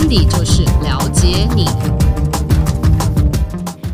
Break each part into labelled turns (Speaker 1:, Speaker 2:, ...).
Speaker 1: 温迪就是了解你，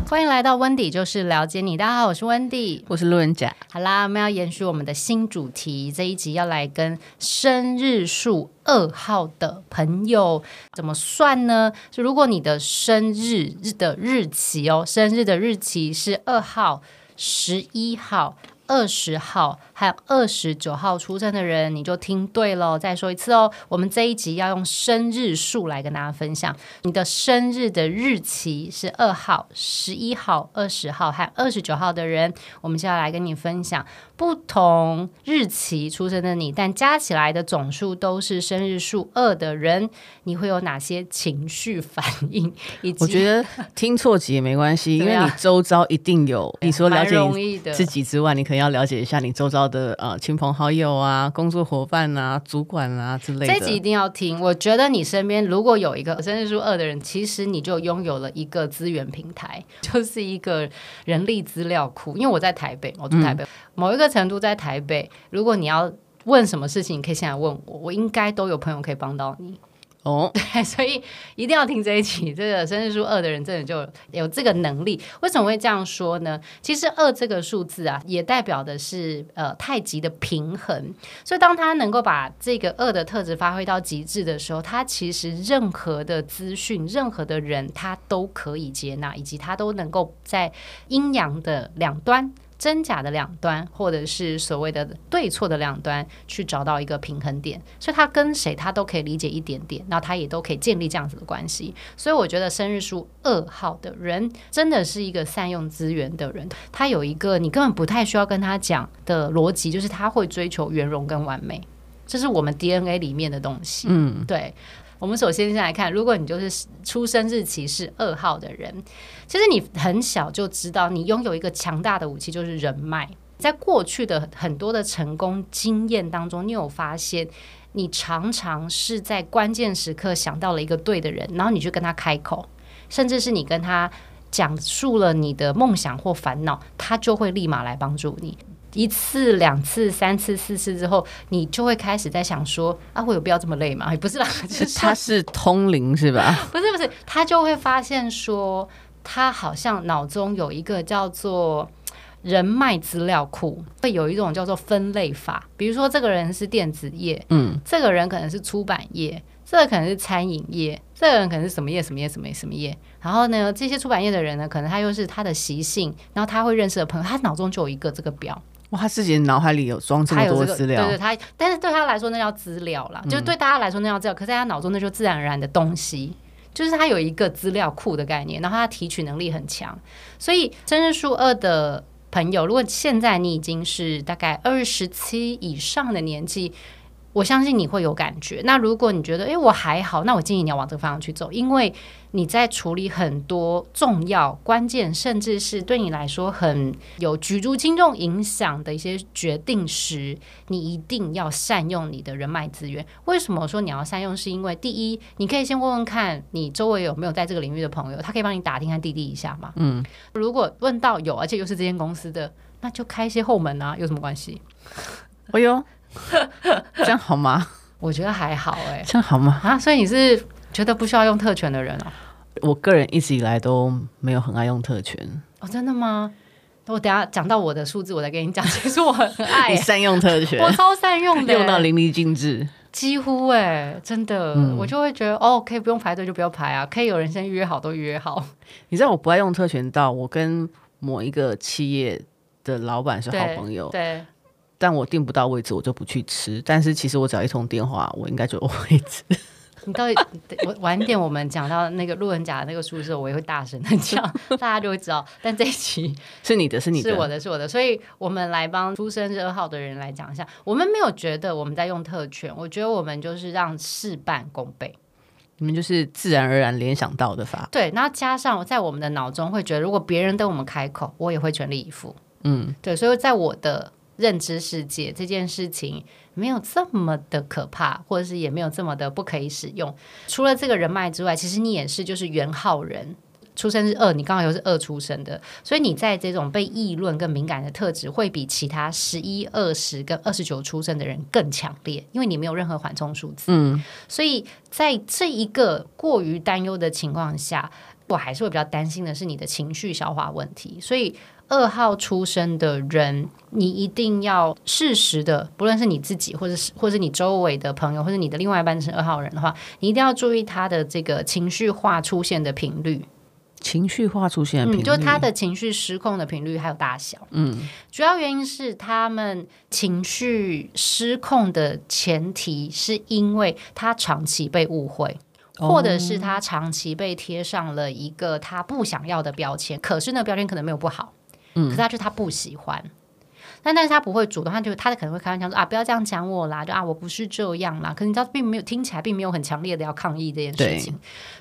Speaker 1: 欢迎来到温迪就是了解你。大家好，我是温迪，
Speaker 2: 我是路人甲。
Speaker 1: 好啦，我们要延续我们的新主题，这一集要来跟生日数二号的朋友怎么算呢？就如果你的生日日的日期哦，生日的日期是二号、十一号。二十号还有二十九号出生的人，你就听对了。再说一次哦，我们这一集要用生日数来跟大家分享。你的生日的日期是二号、十一号、二十号还有二十九号的人，我们就要来跟你分享不同日期出生的你，但加起来的总数都是生日数二的人，你会有哪些情绪反应？以及
Speaker 2: 我觉得听错集也没关系，因为你周遭一定有。你说了解自己之外，你可能。要了解一下你周遭的呃亲朋好友啊、工作伙伴啊、主管啊之类的。
Speaker 1: 这集一定要听。我觉得你身边如果有一个生日数二的人，其实你就拥有了一个资源平台，就是一个人力资料库。因为我在台北，我住台北，嗯、某一个程度在台北。如果你要问什么事情，你可以现在问我，我应该都有朋友可以帮到你。哦，对，所以一定要听这一期。这个生日数二的人，真的就有这个能力。为什么会这样说呢？其实二这个数字啊，也代表的是呃太极的平衡。所以当他能够把这个二的特质发挥到极致的时候，他其实任何的资讯、任何的人，他都可以接纳，以及他都能够在阴阳的两端。真假的两端，或者是所谓的对错的两端，去找到一个平衡点，所以他跟谁他都可以理解一点点，那他也都可以建立这样子的关系。所以我觉得生日书二号的人真的是一个善用资源的人，他有一个你根本不太需要跟他讲的逻辑，就是他会追求圆融跟完美，这是我们 DNA 里面的东西。嗯，对。我们首先先来看，如果你就是出生日期是二号的人，其实你很小就知道，你拥有一个强大的武器，就是人脉。在过去的很多的成功经验当中，你有发现，你常常是在关键时刻想到了一个对的人，然后你去跟他开口，甚至是你跟他讲述了你的梦想或烦恼，他就会立马来帮助你。一次、两次、三次、四次之后，你就会开始在想说：啊，我有必要这么累吗？不是啦，就是
Speaker 2: 他是通灵是吧？
Speaker 1: 不 是不是，他就会发现说，他好像脑中有一个叫做人脉资料库，会有一种叫做分类法。比如说，这个人是电子业，嗯，这个人可能是出版业，这个可能是餐饮业，这个人可能是什么业什么业什么业什么业。然后呢，这些出版业的人呢，可能他又是他的习性，然后他会认识的朋友，他脑中就有一个这个表。
Speaker 2: 哇，他自己的脑海里有装这么多资料，
Speaker 1: 這個、对对，他，但是对他来说那叫资料啦，嗯、就是对大家来说那叫资料，可是在他脑中那就自然而然的东西，就是他有一个资料库的概念，然后他提取能力很强，所以生日数二的朋友，如果现在你已经是大概二十七以上的年纪。我相信你会有感觉。那如果你觉得，诶，我还好，那我建议你要往这个方向去走，因为你在处理很多重要、关键，甚至是对你来说很有举足轻重影响的一些决定时，你一定要善用你的人脉资源。为什么说你要善用？是因为第一，你可以先问问看你周围有没有在这个领域的朋友，他可以帮你打听看滴滴一下嘛。嗯，如果问到有，而且又是这间公司的，那就开一些后门啊，有什么关系？
Speaker 2: 哎呦。这样好吗？
Speaker 1: 我觉得还好哎、欸，
Speaker 2: 这样好吗？
Speaker 1: 啊，所以你是觉得不需要用特权的人哦？
Speaker 2: 我个人一直以来都没有很爱用特权
Speaker 1: 哦，真的吗？我等下讲到我的数字，我再跟你讲。其实我很爱、欸、
Speaker 2: 你善用特权，
Speaker 1: 我超善用的、欸，
Speaker 2: 用到淋漓尽致，
Speaker 1: 几乎哎、欸，真的，嗯、我就会觉得哦，可以不用排队就不要排啊，可以有人先约好都约好。
Speaker 2: 你知道我不爱用特权到我跟某一个企业的老板是好朋友，
Speaker 1: 对。对
Speaker 2: 但我订不到位置，我就不去吃。但是其实我只要一通电话，我应该就有位置。
Speaker 1: 你到底我晚点我们讲到那个路人甲的那个宿舍，我也会大声的 讲，大家就会知道。但这一期
Speaker 2: 是你的，是你的，
Speaker 1: 是我的，是我的。所以我们来帮出生日二号的人来讲一下，我们没有觉得我们在用特权，我觉得我们就是让事半功倍。
Speaker 2: 你们就是自然而然联想到的法。
Speaker 1: 对，然后加上在我们的脑中会觉得，如果别人对我们开口，我也会全力以赴。嗯，对，所以在我的。认知世界这件事情没有这么的可怕，或者是也没有这么的不可以使用。除了这个人脉之外，其实你也是就是元号人。出生是二，你刚好又是二出生的，所以你在这种被议论跟敏感的特质，会比其他十一、二十跟二十九出生的人更强烈，因为你没有任何缓冲数字。嗯，所以在这一个过于担忧的情况下，我还是会比较担心的是你的情绪消化问题，所以。二号出生的人，你一定要适时的，不论是你自己，或者是或者是你周围的朋友，或者你的另外一半是二号人的话，你一定要注意他的这个情绪化出现的频率。
Speaker 2: 情绪化出现的频率，
Speaker 1: 嗯，就他的情绪失控的频率还有大小。嗯，主要原因是他们情绪失控的前提，是因为他长期被误会。或者是他长期被贴上了一个他不想要的标签，可是那个标签可能没有不好。可是他就他不喜欢，但但是他不会主动，他就他可能会开玩笑说啊，不要这样讲我啦，就啊，我不是这样啦。可是你知道，并没有听起来并没有很强烈的要抗议这件事情。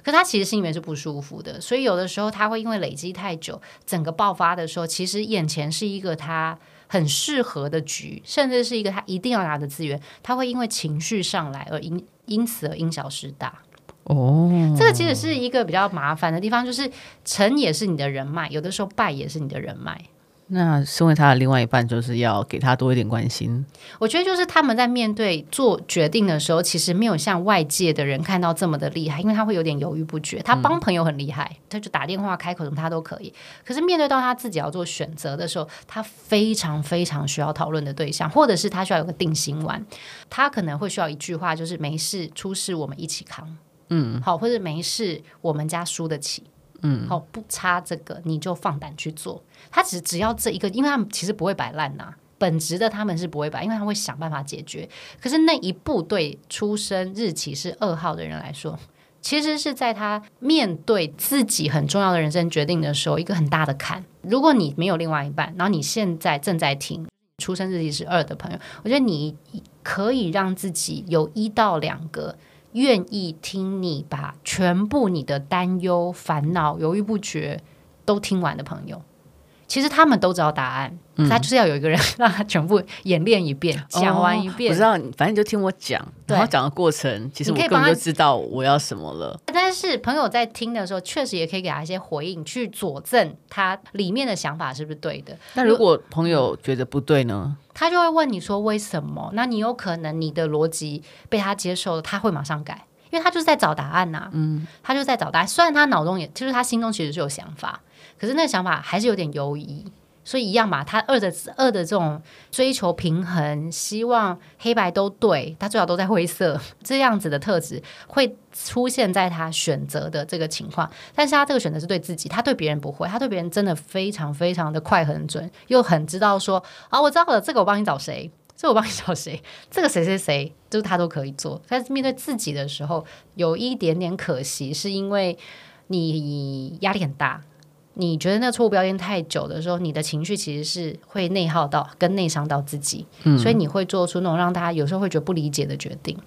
Speaker 1: 可是他其实心里面是不舒服的，所以有的时候他会因为累积太久，整个爆发的时候，其实眼前是一个他很适合的局，甚至是一个他一定要拿的资源，他会因为情绪上来而因因此而因小失大。哦，这个其实是一个比较麻烦的地方，就是成也是你的人脉，有的时候败也是你的人脉。
Speaker 2: 那身为他的另外一半，就是要给他多一点关心。
Speaker 1: 我觉得就是他们在面对做决定的时候，其实没有像外界的人看到这么的厉害，因为他会有点犹豫不决。他帮朋友很厉害，他就打电话、开口什么他都可以。可是面对到他自己要做选择的时候，他非常非常需要讨论的对象，或者是他需要有个定心丸。他可能会需要一句话，就是没事出事我们一起扛。嗯，好，或者没事，我们家输得起。嗯，好，不差这个，你就放胆去做。他只只要这一个，因为他们其实不会摆烂呐，本职的他们是不会摆，因为他会想办法解决。可是那一步对出生日期是二号的人来说，其实是在他面对自己很重要的人生决定的时候，一个很大的坎。如果你没有另外一半，然后你现在正在听出生日期是二的朋友，我觉得你可以让自己有一到两个。愿意听你把全部你的担忧、烦恼、犹豫不决都听完的朋友，其实他们都知道答案，嗯、他就是要有一个人让他全部演练一遍，讲、哦、完一遍。
Speaker 2: 我知道，反正就听我讲，然后讲的过程，其实我根本就知道我要什么了。
Speaker 1: 但是朋友在听的时候，确实也可以给他一些回应，去佐证他里面的想法是不是对的。
Speaker 2: 那如果朋友觉得不对呢？
Speaker 1: 他就会问你说为什么？那你有可能你的逻辑被他接受了，他会马上改，因为他就是在找答案呐、啊。嗯，他就在找答案。虽然他脑中也，就是他心中其实是有想法，可是那个想法还是有点犹疑。所以一样嘛，他二的二的这种追求平衡，希望黑白都对，他最好都在灰色，这样子的特质会出现在他选择的这个情况。但是他这个选择是对自己，他对别人不会，他对别人真的非常非常的快很准，又很知道说啊，我知道了，这个我帮你找谁，这个我帮你找谁，这个谁谁谁，就是他都可以做。但是面对自己的时候，有一点点可惜，是因为你压力很大。你觉得那错误标签太久的时候，你的情绪其实是会内耗到跟内伤到自己，嗯，所以你会做出那种让大家有时候会觉得不理解的决定，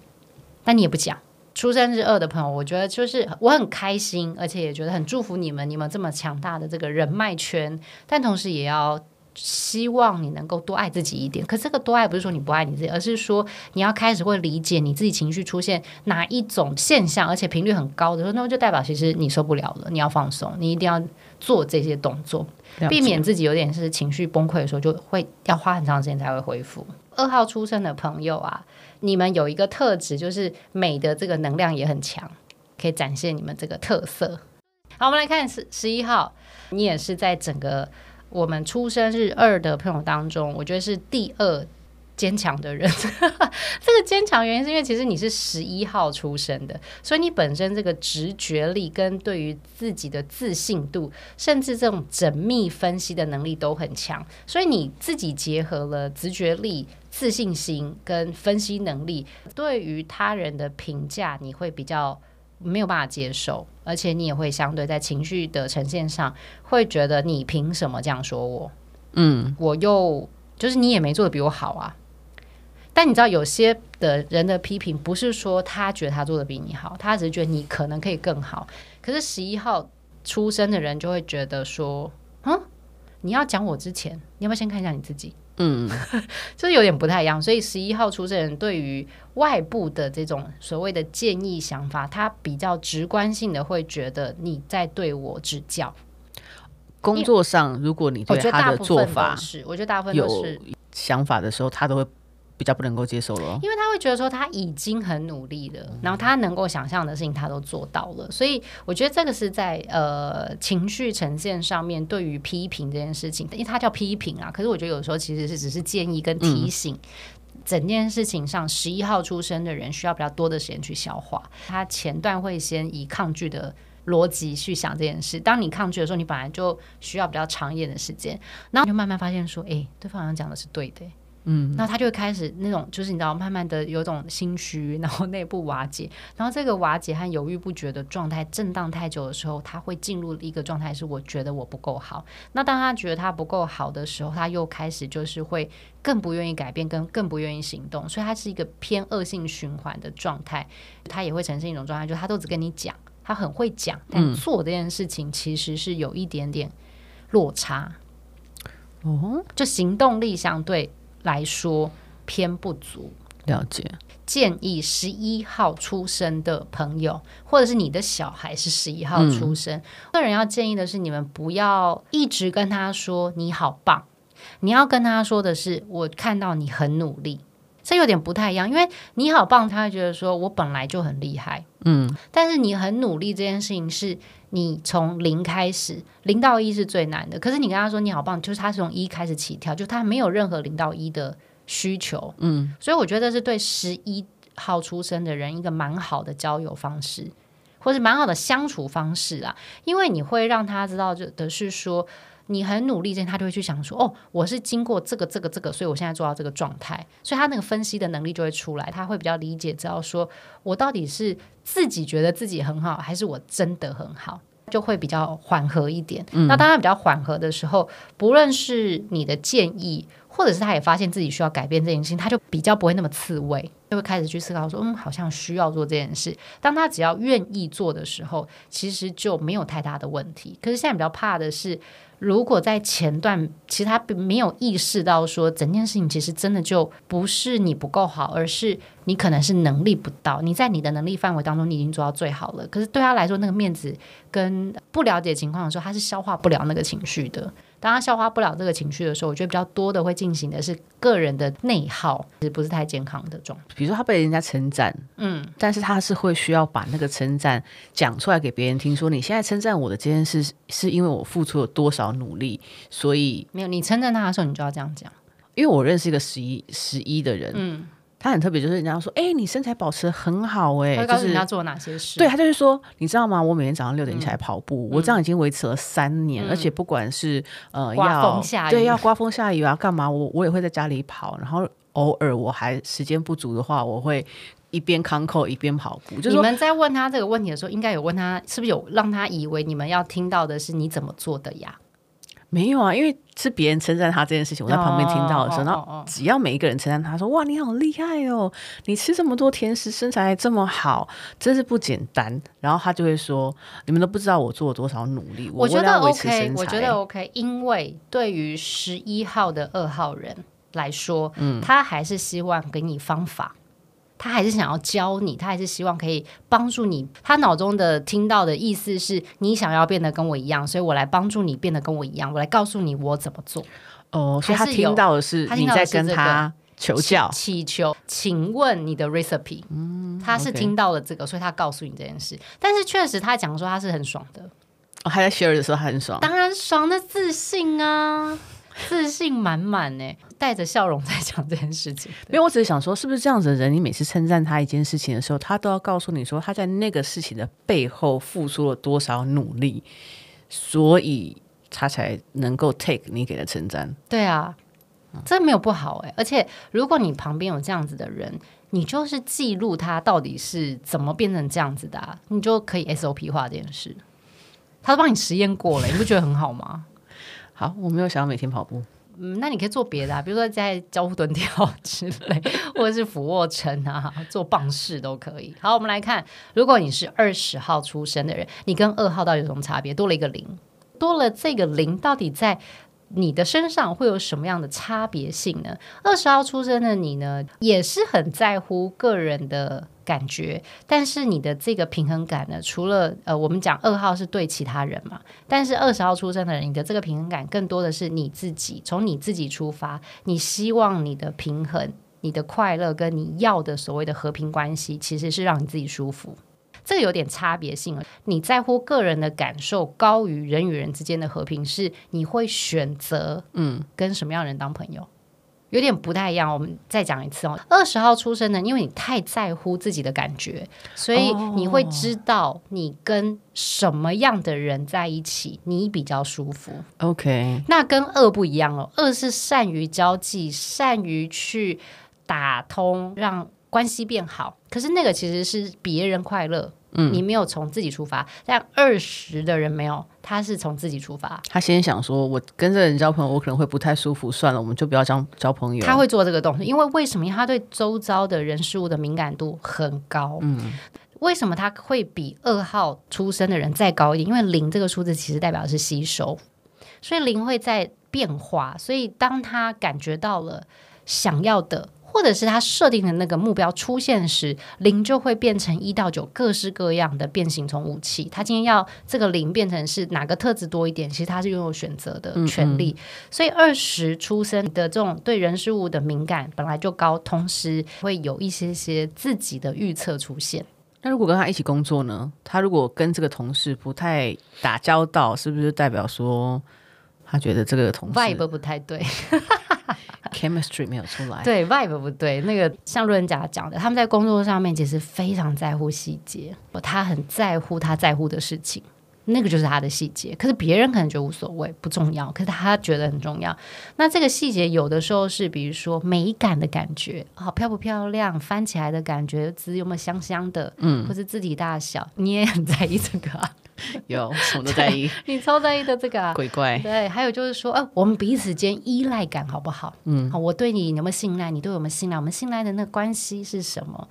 Speaker 1: 但你也不讲。出生日二的朋友，我觉得就是我很开心，而且也觉得很祝福你们，你们这么强大的这个人脉圈，但同时也要。希望你能够多爱自己一点，可这个多爱不是说你不爱你自己，而是说你要开始会理解你自己情绪出现哪一种现象，而且频率很高的时候，那么就代表其实你受不了了，你要放松，你一定要做这些动作，避免自己有点是情绪崩溃的时候，就会要花很长时间才会恢复。二号出生的朋友啊，你们有一个特质，就是美的这个能量也很强，可以展现你们这个特色。好，我们来看十十一号，你也是在整个。我们出生日二的朋友当中，我觉得是第二坚强的人。这个坚强原因是因为其实你是十一号出生的，所以你本身这个直觉力跟对于自己的自信度，甚至这种缜密分析的能力都很强。所以你自己结合了直觉力、自信心跟分析能力，对于他人的评价，你会比较。没有办法接受，而且你也会相对在情绪的呈现上，会觉得你凭什么这样说我？嗯，我又就是你也没做的比我好啊。但你知道，有些的人的批评不是说他觉得他做的比你好，他只是觉得你可能可以更好。可是十一号出生的人就会觉得说，嗯，你要讲我之前，你要不要先看一下你自己？嗯，就是有点不太一样。所以十一号出生人对于外部的这种所谓的建议想法，他比较直观性的会觉得你在对我指教。
Speaker 2: 工作上，如果你对他的做法
Speaker 1: 是，我觉得大部分都是有
Speaker 2: 想法的时候，他都会比较不能够接受了，
Speaker 1: 因为他会觉得说他已经很努力了，然后他能够想象的事情他都做到了，所以我觉得这个是在呃情绪呈现上面对于批评这件事情，因为他叫批评啊，可是我觉得有时候其实是只是建议跟提醒，整件事情上十一号出生的人需要比较多的时间去消化，他前段会先以抗拒的。逻辑去想这件事，当你抗拒的时候，你本来就需要比较长一点的时间，然后就慢慢发现说，哎，对方好像讲的是对的，嗯，那他就会开始那种，就是你知道，慢慢的有种心虚，然后内部瓦解，然后这个瓦解和犹豫不决的状态震荡太久的时候，他会进入一个状态，是我觉得我不够好。那当他觉得他不够好的时候，他又开始就是会更不愿意改变，跟更不愿意行动，所以他是一个偏恶性循环的状态。他也会呈现一种状态，就是他都只跟你讲。他很会讲，但做这件事情其实是有一点点落差。哦，就行动力相对来说偏不足。
Speaker 2: 了解。
Speaker 1: 建议十一号出生的朋友，或者是你的小孩是十一号出生，嗯，个人要建议的是，你们不要一直跟他说你好棒，你要跟他说的是，我看到你很努力。这有点不太一样，因为你好棒，他会觉得说我本来就很厉害，嗯，但是你很努力这件事情是你从零开始，零到一是最难的。可是你跟他说你好棒，就是他是从一开始起跳，就他没有任何零到一的需求，嗯，所以我觉得是对十一号出生的人一个蛮好的交友方式，或是蛮好的相处方式啊，因为你会让他知道，就的是说。你很努力，这他就会去想说：“哦，我是经过这个、这个、这个，所以我现在做到这个状态。”所以他那个分析的能力就会出来，他会比较理解，知道说我到底是自己觉得自己很好，还是我真的很好，就会比较缓和一点。那当他比较缓和的时候，不论是你的建议，或者是他也发现自己需要改变这件事情，他就比较不会那么刺猬，就会开始去思考说：“嗯，好像需要做这件事。”当他只要愿意做的时候，其实就没有太大的问题。可是现在比较怕的是。如果在前段，其实他并没有意识到说整件事情其实真的就不是你不够好，而是你可能是能力不到。你在你的能力范围当中，你已经做到最好了。可是对他来说，那个面子跟不了解情况的时候，他是消化不了那个情绪的。当他消化不了这个情绪的时候，我觉得比较多的会进行的是个人的内耗，其实不是太健康的状态。
Speaker 2: 比如说他被人家称赞，嗯，但是他是会需要把那个称赞讲出来给别人听，说你现在称赞我的这件事，是因为我付出了多少努力，所以
Speaker 1: 没有你称赞他的时候，你就要这样讲。
Speaker 2: 因为我认识一个十一十一的人，嗯。他很特别，就是人家说，哎、欸，你身材保持得很好、欸，哎，
Speaker 1: 告诉人家做哪些事？
Speaker 2: 对，他就是说，你知道吗？我每天早上六点起来跑步，嗯、我这样已经维持了三年，嗯、而且不管是呃要对要刮风下雨啊干嘛，我我也会在家里跑，然后偶尔我还时间不足的话，我会一边康扣一边跑步。就是、
Speaker 1: 你们在问他这个问题的时候，应该有问他是不是有让他以为你们要听到的是你怎么做的呀？
Speaker 2: 没有啊，因为是别人称赞他这件事情，我在旁边听到的时候，然后只要每一个人称赞他说：“哇，你好厉害哦，你吃这么多甜食，身材还这么好，真是不简单。”然后他就会说：“你们都不知道我做了多少努力。”
Speaker 1: 我觉得 OK，我觉得 OK，因为对于十一号的二号人来说，嗯，他还是希望给你方法。他还是想要教你，他还是希望可以帮助你。他脑中的听到的意思是你想要变得跟我一样，所以我来帮助你变得跟我一样，我来告诉你我怎么做。
Speaker 2: 哦，所以他听到的是你在跟他求教、
Speaker 1: 祈求，请问你的 recipe。嗯，他是听到了这个，所以他告诉你这件事。但是确实，他讲说他是很爽的。
Speaker 2: 哦，还在 share 的时候，他很爽，
Speaker 1: 当然爽的自信啊。自信满满呢，带着笑容在讲这件事情。
Speaker 2: 没有，我只是想说，是不是这样子的人？你每次称赞他一件事情的时候，他都要告诉你说他在那个事情的背后付出了多少努力，所以他才能够 take 你给的称赞。
Speaker 1: 对啊，这没有不好哎。而且如果你旁边有这样子的人，你就是记录他到底是怎么变成这样子的啊，你就可以 SOP 化这件事。他都帮你实验过了，你不觉得很好吗？
Speaker 2: 好，我没有想要每天跑步。
Speaker 1: 嗯，那你可以做别的啊，比如说在交互蹲跳之类，或者是俯卧撑啊，做棒式都可以。好，我们来看，如果你是二十号出生的人，你跟二号到底有什么差别？多了一个零，多了这个零，到底在你的身上会有什么样的差别性呢？二十号出生的你呢，也是很在乎个人的感觉，但是你的这个平衡感呢，除了呃，我们讲二号是对其他人嘛，但是二十号出生的人，你的这个平衡感更多的是你自己，从你自己出发，你希望你的平衡、你的快乐跟你要的所谓的和平关系，其实是让你自己舒服。这个有点差别性了。你在乎个人的感受高于人与人之间的和平，是你会选择嗯跟什么样的人当朋友？有点不太一样。我们再讲一次哦。二十号出生的，因为你太在乎自己的感觉，所以你会知道你跟什么样的人在一起你比较舒服。
Speaker 2: OK，
Speaker 1: 那跟二不一样哦。二是善于交际，善于去打通，让关系变好。可是那个其实是别人快乐。嗯，你没有从自己出发，但二十的人没有，他是从自己出发。
Speaker 2: 他先想说，我跟这个人交朋友，我可能会不太舒服，算了，我们就不要交交朋友。
Speaker 1: 他会做这个动作，因为为什么？他对周遭的人事物的敏感度很高。嗯，为什么他会比二号出生的人再高一点？因为零这个数字其实代表的是吸收，所以零会在变化。所以当他感觉到了想要的。或者是他设定的那个目标出现时，零就会变成一到九，各式各样的变形虫武器。他今天要这个零变成是哪个特质多一点，其实他是拥有选择的权利。嗯嗯。所以二十出生的这种对人事物的敏感本来就高，同时会有一些些自己的预测出现。
Speaker 2: 那如果跟他一起工作呢？他如果跟这个同事不太打交道，是不是代表说他觉得这个同事
Speaker 1: vibe 不太对？
Speaker 2: Chemistry 没有出来，
Speaker 1: 对 vibe 不对。那个像路人甲讲的，他们在工作上面其实非常在乎细节，他很在乎他在乎的事情，那个就是他的细节。可是别人可能觉得无所谓，不重要，可是他觉得很重要。那这个细节有的时候是，比如说美感的感觉，好漂不漂亮，翻起来的感觉，字有没有香香的，嗯，或是字体大小，你也很在意这个啊。
Speaker 2: 有什么都在意，
Speaker 1: 你超在意的这个啊，
Speaker 2: 鬼怪。
Speaker 1: 对，还有就是说，呃，我们彼此间依赖感好不好？嗯，好，我对你有没有信赖？你对我们信赖？我们信赖的那个关系是什么？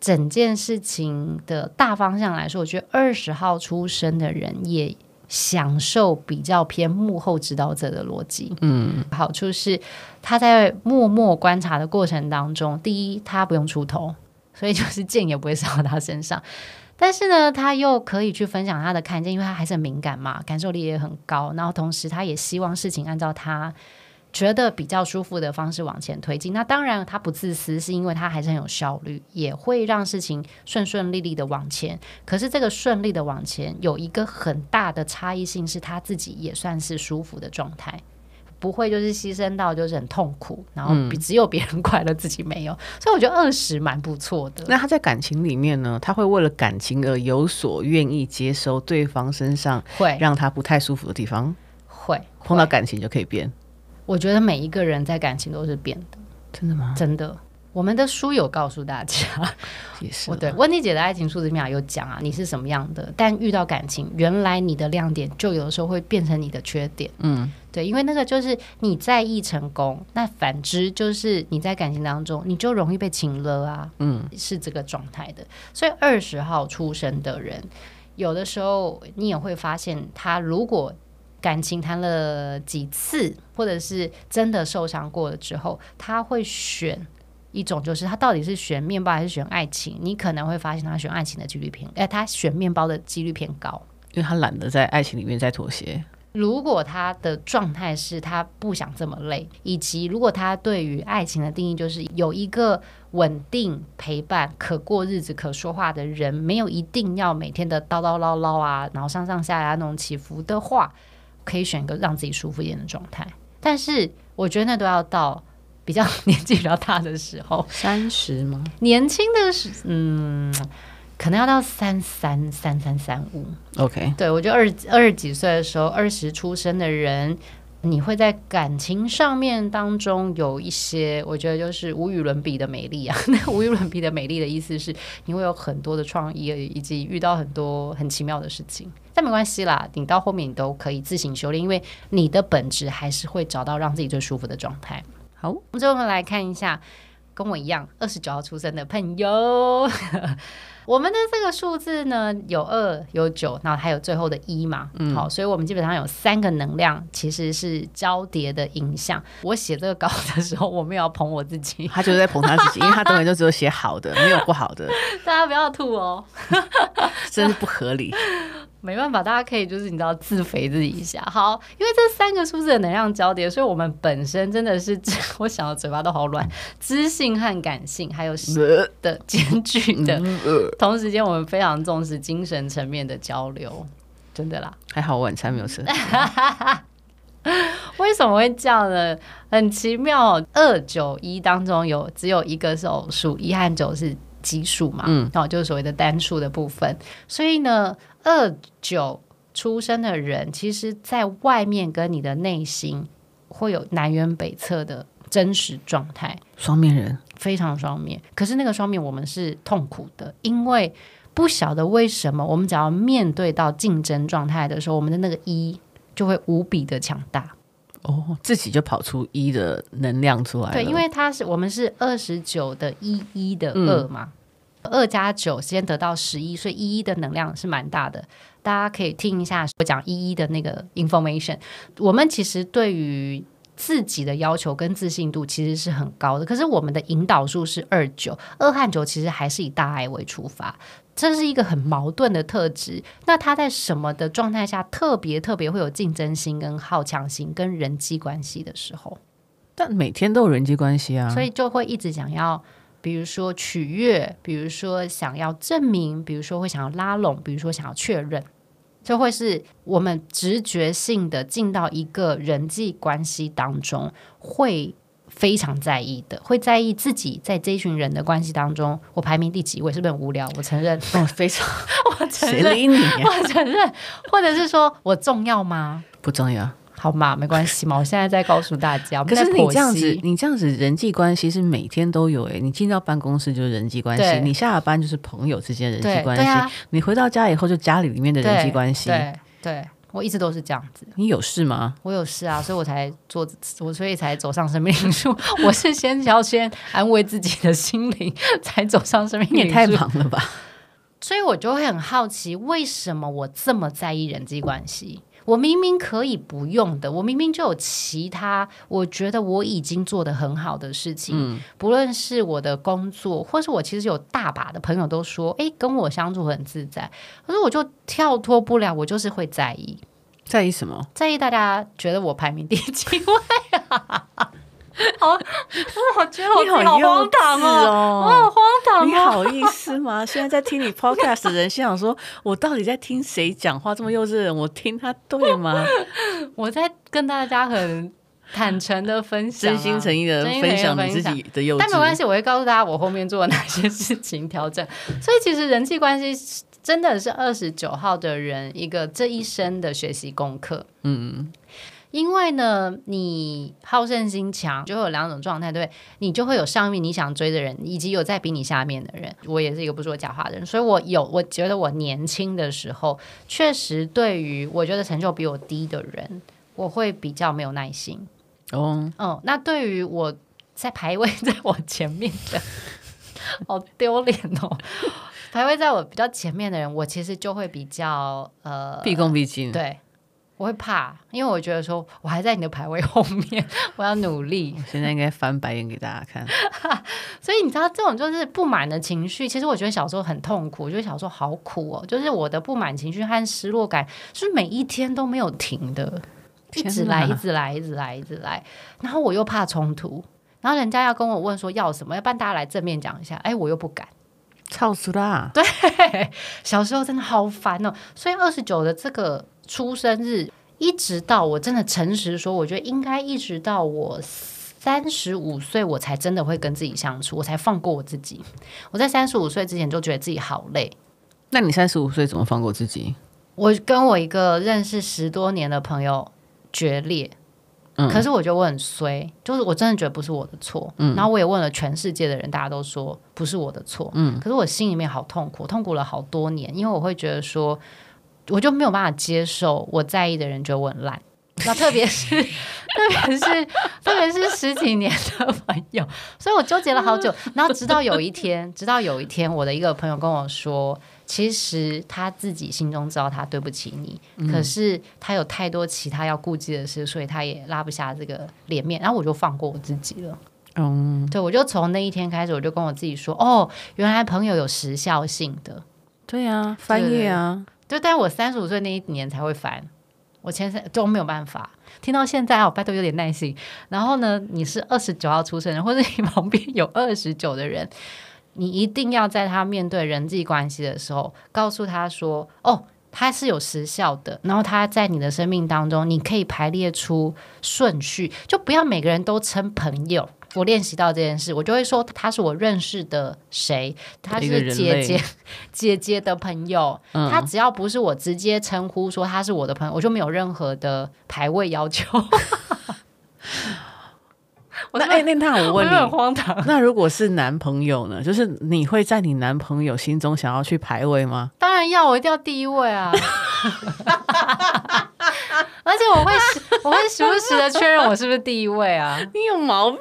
Speaker 1: 整件事情的大方向来说，我觉得二十号出生的人也享受比较偏幕后指导者的逻辑。嗯，好处是他在默默观察的过程当中，第一，他不用出头，所以就是剑也不会扫到他身上。但是呢，他又可以去分享他的看见，因为他还是很敏感嘛，感受力也很高。然后同时，他也希望事情按照他觉得比较舒服的方式往前推进。那当然，他不自私，是因为他还是很有效率，也会让事情顺顺利利的往前。可是这个顺利的往前有一个很大的差异性，是他自己也算是舒服的状态。不会就是牺牲到就是很痛苦，然后比只有别人快乐，自己没有，嗯、所以我觉得二十蛮不错的。
Speaker 2: 那他在感情里面呢？他会为了感情而有所愿意接收对方身上会让他不太舒服的地方，
Speaker 1: 会
Speaker 2: 碰到感情就可以变。
Speaker 1: 我觉得每一个人在感情都是变的，
Speaker 2: 真的吗？
Speaker 1: 真的。我们的书有告诉大家，
Speaker 2: 也是
Speaker 1: 我对温妮姐的爱情数字密码有讲啊，你是什么样的？但遇到感情，原来你的亮点就有的时候会变成你的缺点。嗯，对，因为那个就是你在意成功，那反之就是你在感情当中，你就容易被情了啊。嗯，是这个状态的。所以二十号出生的人，有的时候你也会发现，他如果感情谈了几次，或者是真的受伤过了之后，他会选。一种就是他到底是选面包还是选爱情？你可能会发现他选爱情的几率偏，哎，他选面包的几率偏高，
Speaker 2: 因为他懒得在爱情里面再妥协。
Speaker 1: 如果他的状态是他不想这么累，以及如果他对于爱情的定义就是有一个稳定陪伴、可过日子、可说话的人，没有一定要每天的叨叨唠唠啊，然后上上下下那种起伏的话，可以选一个让自己舒服一点的状态。但是我觉得那都要到。比较年纪比较大的时候，
Speaker 2: 三十吗？
Speaker 1: 年轻的时，嗯，可能要到三三三三三五。
Speaker 2: OK，
Speaker 1: 对，我觉得二二十几岁的时候，二十出生的人，你会在感情上面当中有一些，我觉得就是无与伦比的美丽啊。那无与伦比的美丽的意思是，你会有很多的创意，以及遇到很多很奇妙的事情。但没关系啦，你到后面你都可以自行修炼，因为你的本质还是会找到让自己最舒服的状态。好，我们最后来看一下，跟我一样二十九号出生的朋友。我们的这个数字呢，有二有九，然后还有最后的一嘛，嗯，好，所以我们基本上有三个能量，其实是交叠的影响。我写这个稿的时候，我没有要捧我自己，
Speaker 2: 他就是在捧他自己，因为他等会就只有写好的，没有不好的。
Speaker 1: 大家不要吐哦，
Speaker 2: 真是不合理。
Speaker 1: 没办法，大家可以就是你知道自肥自己一下。好，因为这三个数字的能量交叠，所以我们本身真的是，我想到嘴巴都好软，知性和感性还有的兼具的。同时间，我们非常重视精神层面的交流，真的啦。
Speaker 2: 还好晚餐没有吃。
Speaker 1: 为什么会这样呢？很奇妙，二九一当中有只有一个是偶数，一和九是奇数嘛，嗯，然后就是所谓的单数的部分，所以呢。二九出生的人，其实在外面跟你的内心会有南辕北辙的真实状态，
Speaker 2: 双面人，
Speaker 1: 非常双面。可是那个双面，我们是痛苦的，因为不晓得为什么，我们只要面对到竞争状态的时候，我们的那个一就会无比的强大。
Speaker 2: 哦，自己就跑出一的能量出来。
Speaker 1: 对，因为他是我们是二十九的一一的二嘛。嗯二加九先得到十一，所以一一的能量是蛮大的。大家可以听一下我讲一一的那个 information。我们其实对于自己的要求跟自信度其实是很高的，可是我们的引导数是二九，二和九其实还是以大爱为出发，这是一个很矛盾的特质。那他在什么的状态下特别特别会有竞争心跟好强心跟人际关系的时候？
Speaker 2: 但每天都有人际关系啊，
Speaker 1: 所以就会一直想要。比如说取悦，比如说想要证明，比如说会想要拉拢，比如说想要确认，就会是我们直觉性的进到一个人际关系当中，会非常在意的，会在意自己在这一群人的关系当中，我排名第几位，是不是很无聊？我承认，
Speaker 2: 哦，非常，
Speaker 1: 我承认，我承认，或者是说我重要吗？
Speaker 2: 不重要。
Speaker 1: 好嘛，没关系嘛。我现在在告诉大家，
Speaker 2: 可是你这样子，你这样子人际关系是每天都有诶。你进到办公室就是人际关系，你下了班就是朋友之间的人际关系，啊、你回到家以后就家里里面的人际关系。
Speaker 1: 对，对我一直都是这样子。
Speaker 2: 你有事吗？
Speaker 1: 我有事啊，所以我才做，我所以才走上生命灵数。我是先要先安慰自己的心灵，才走上生命。
Speaker 2: 你也太忙了吧？
Speaker 1: 所以我就会很好奇，为什么我这么在意人际关系？我明明可以不用的，我明明就有其他，我觉得我已经做得很好的事情。嗯，不论是我的工作，或是我其实有大把的朋友都说，哎，跟我相处很自在。可是我就跳脱不了，我就是会在意。
Speaker 2: 在意什么？
Speaker 1: 在意大家觉得我排名第几位啊？好，我觉得我好荒唐哦，我好荒唐，
Speaker 2: 你好意思吗？现在在听你 podcast 的人心想说，我到底在听谁讲话？这么幼稚的人，我听他对吗？
Speaker 1: 我在跟大家很坦诚的分享，
Speaker 2: 真心诚意的分享你自己的幼稚。
Speaker 1: 但没关系，我会告诉大家我后面做了哪些事情调整。所以其实人际关系真的是二十九号的人一个这一生的学习功课。嗯。因为呢，你好胜心强，就会有两种状态，对，你就会有上面你想追的人，以及有在比你下面的人。我也是一个不说假话的人，所以我有，我觉得我年轻的时候，确实对于我觉得成就比我低的人，我会比较没有耐心。哦，嗯，那对于我在排位在我前面的，好 丢脸哦，排位在我比较前面的人，我其实就会比较呃
Speaker 2: 毕恭毕敬，
Speaker 1: 对。我会怕，因为我觉得说我还在你的排位后面，我要努力。
Speaker 2: 我现在应该翻白眼给大家看。
Speaker 1: 所以你知道，这种就是不满的情绪，其实我觉得小时候很痛苦，我觉得小时候好苦哦。就是我的不满情绪和失落感，是每一天都没有停的，一直来，一直来，一直来，一直来。然后我又怕冲突，然后人家要跟我问说要什么，要不然大家来正面讲一下。哎，我又不敢，
Speaker 2: 操死啦！
Speaker 1: 对，小时候真的好烦哦。所以二十九的这个。出生日，一直到我真的诚实说，我觉得应该一直到我三十五岁，我才真的会跟自己相处，我才放过我自己。我在三十五岁之前就觉得自己好累。
Speaker 2: 那你三十五岁怎么放过自己？
Speaker 1: 我跟我一个认识十多年的朋友决裂，嗯，可是我觉得我很衰，就是我真的觉得不是我的错，嗯，然后我也问了全世界的人，大家都说不是我的错，嗯，可是我心里面好痛苦，痛苦了好多年，因为我会觉得说。我就没有办法接受我在意的人觉得我很烂，那特别是 特别是特别是十几年的朋友，所以我纠结了好久。然后直到有一天，直到有一天，我的一个朋友跟我说，其实他自己心中知道他对不起你，嗯、可是他有太多其他要顾忌的事，所以他也拉不下这个脸面。然后我就放过我自己了。嗯，对，我就从那一天开始，我就跟我自己说，哦，原来朋友有时效性的。
Speaker 2: 对啊，翻页啊，
Speaker 1: 就但我三十五岁那一年才会翻，我前三都没有办法。听到现在啊，我拜托有点耐心。然后呢，你是二十九号出生人，或者你旁边有二十九的人，你一定要在他面对人际关系的时候，告诉他说：“哦，他是有时效的。”然后他在你的生命当中，你可以排列出顺序，就不要每个人都称朋友。我练习到这件事，我就会说他是我认识的谁，他是姐姐姐姐的朋友，嗯、他只要不是我直接称呼说他是我的朋友，我就没有任何的排位要求。
Speaker 2: 我 那哎，那那我问你，很荒唐。那如果是男朋友呢？就是你会在你男朋友心中想要去排位吗？
Speaker 1: 当然要，我一定要第一位啊！而且我会我会时不时的确认我是不是第一位啊！
Speaker 2: 你有毛病，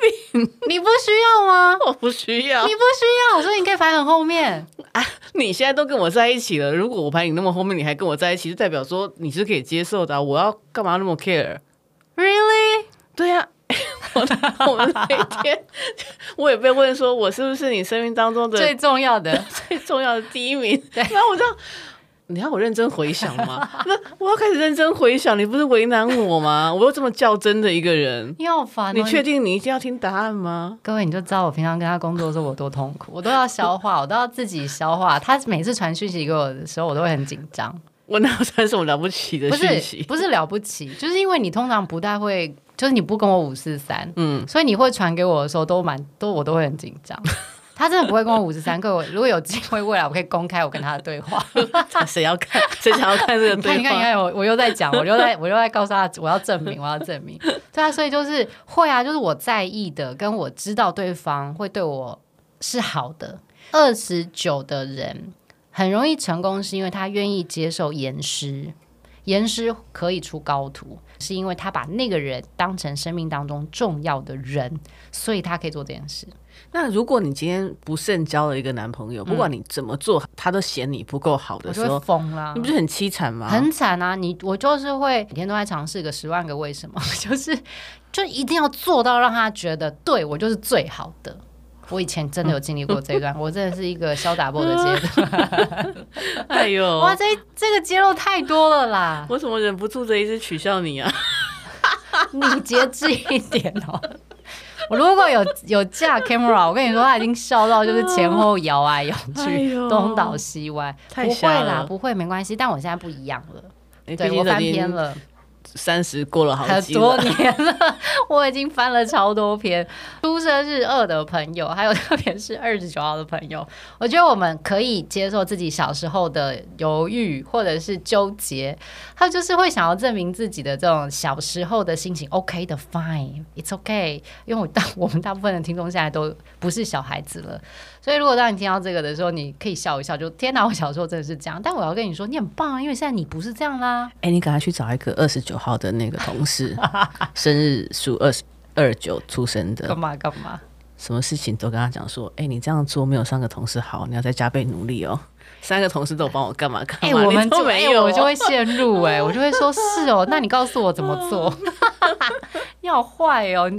Speaker 1: 你不需要吗？
Speaker 2: 我不需要，
Speaker 1: 你不需要，我说你可以排很后面
Speaker 2: 啊！你现在都跟我在一起了，如果我排你那么后面，你还跟我在一起，就代表说你是可以接受的啊。我要干嘛那么 care？Really？对呀。我们那天，我也被问说，我是不是你生命当中的
Speaker 1: 最重要的、
Speaker 2: 最重要的第一名？对，然后我就，你要我认真回想吗？那我要开始认真回想，你不是为难我吗？我又这么较真的一个人，
Speaker 1: 你好烦。
Speaker 2: 你确定你一定要听答案吗？
Speaker 1: 各位，你就知道我平常跟他工作的时候我多痛苦，我都要消化，我都要自己消化。他每次传讯息给我的时候，我都会很紧张。
Speaker 2: 我哪有传什么了不起的讯息？
Speaker 1: 不是，不是了不起，就是因为你通常不太会。就是你不跟我五四三，嗯，所以你会传给我的时候都蛮都我都会很紧张。他真的不会跟我五四三，各位如果有机会未来我可以公开我跟他的对话，
Speaker 2: 谁要看谁想要看这个对话？
Speaker 1: 你看你看我我又在讲，我又在我又在告诉他我要证明我要证明，对啊，所以就是会啊，就是我在意的跟我知道对方会对我是好的。二十九的人很容易成功，是因为他愿意接受严师。严师可以出高徒，是因为他把那个人当成生命当中重要的人，所以他可以做这件事。
Speaker 2: 那如果你今天不慎交了一个男朋友，不管你怎么做，他都嫌你不够好的时候，
Speaker 1: 疯了，
Speaker 2: 你不是很凄惨吗？
Speaker 1: 很惨啊！你我就是会每天都在尝试个十万个为什么，就是就一定要做到让他觉得对我就是最好的。我以前真的有经历过这一段，我真的是一个小打波的阶段。
Speaker 2: 哎呦，
Speaker 1: 哇，这这个揭露太多了啦！
Speaker 2: 我怎么忍不住这一直取笑你啊？
Speaker 1: 你节制一点哦。我如果有有架 camera，我跟你说，他已经笑到就是前后摇来摇去，哎、东倒西歪。不会啦，不会，没关系。但我现在不一样了，对，我翻篇了。
Speaker 2: 三十过了好
Speaker 1: 多年了，我已经翻了超多篇。出生日二的朋友，还有特别是二十九号的朋友，我觉得我们可以接受自己小时候的犹豫或者是纠结，他就是会想要证明自己的这种小时候的心情。OK 的，Fine，It's OK。因为我大 我们大部分的听众现在都不是小孩子了。所以，如果当你听到这个的时候，你可以笑一笑，就天哪！我小时候真的是这样。但我要跟你说，你很棒啊，因为现在你不是这样啦。
Speaker 2: 哎、欸，你赶快去找一个二十九号的那个同事，生日属二十二九出生的。
Speaker 1: 干嘛干嘛？
Speaker 2: 什么事情都跟他讲说，哎、欸，你这样做没有三个同事好，你要再加倍努力哦。三个同事都帮我干嘛干嘛？哎、欸，
Speaker 1: 我们就没有、欸，我就会陷入哎、欸，我就会说是哦，那你告诉我怎么做？你好坏哦！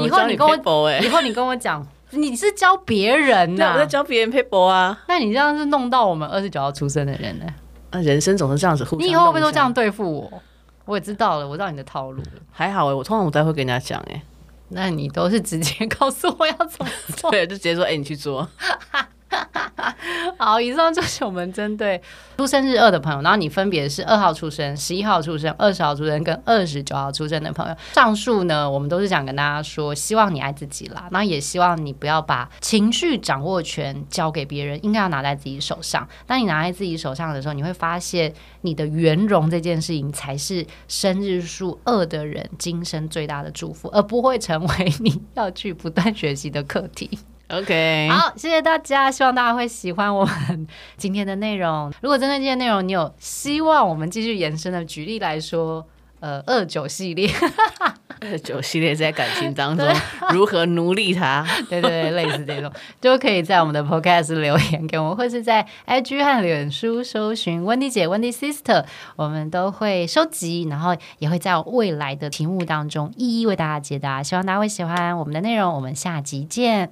Speaker 1: 以后你跟我，以后你跟我讲。你是教别人呐、啊？
Speaker 2: 我在教别人 paper 啊。
Speaker 1: 那你这样是弄到我们二十九号出生的人呢？
Speaker 2: 啊，人生总是这样子互。
Speaker 1: 你以后会不会都这样对付我？我也知道了，我知道你的套路了。
Speaker 2: 还好哎、欸，我通常我都会跟人家讲哎、欸。
Speaker 1: 那你都是直接 告诉我要怎么做？
Speaker 2: 对，就直接说哎、欸，你去做。
Speaker 1: 好，以上就是我们针对出生日二的朋友，然后你分别是二号出生、十一号出生、二十号出生跟二十九号出生的朋友。上述呢，我们都是想跟大家说，希望你爱自己啦，那也希望你不要把情绪掌握权交给别人，应该要拿在自己手上。当你拿在自己手上的时候，你会发现你的圆融这件事情才是生日数二的人今生最大的祝福，而不会成为你要去不断学习的课题。
Speaker 2: OK，
Speaker 1: 好，谢谢大家，希望大家会喜欢我们今天的内容。如果针对今天内容你有希望我们继续延伸的，举例来说，呃二九系列。
Speaker 2: 二九系列在感情当中 如何奴隶他？
Speaker 1: 对对对，类似这种就可以在我们的 Podcast 留言给我们，或是在 IG 和脸书搜寻温蒂姐、温蒂 Sister，我们都会收集，然后也会在未来的题目当中一一为大家解答。希望大家会喜欢我们的内容，我们下集见。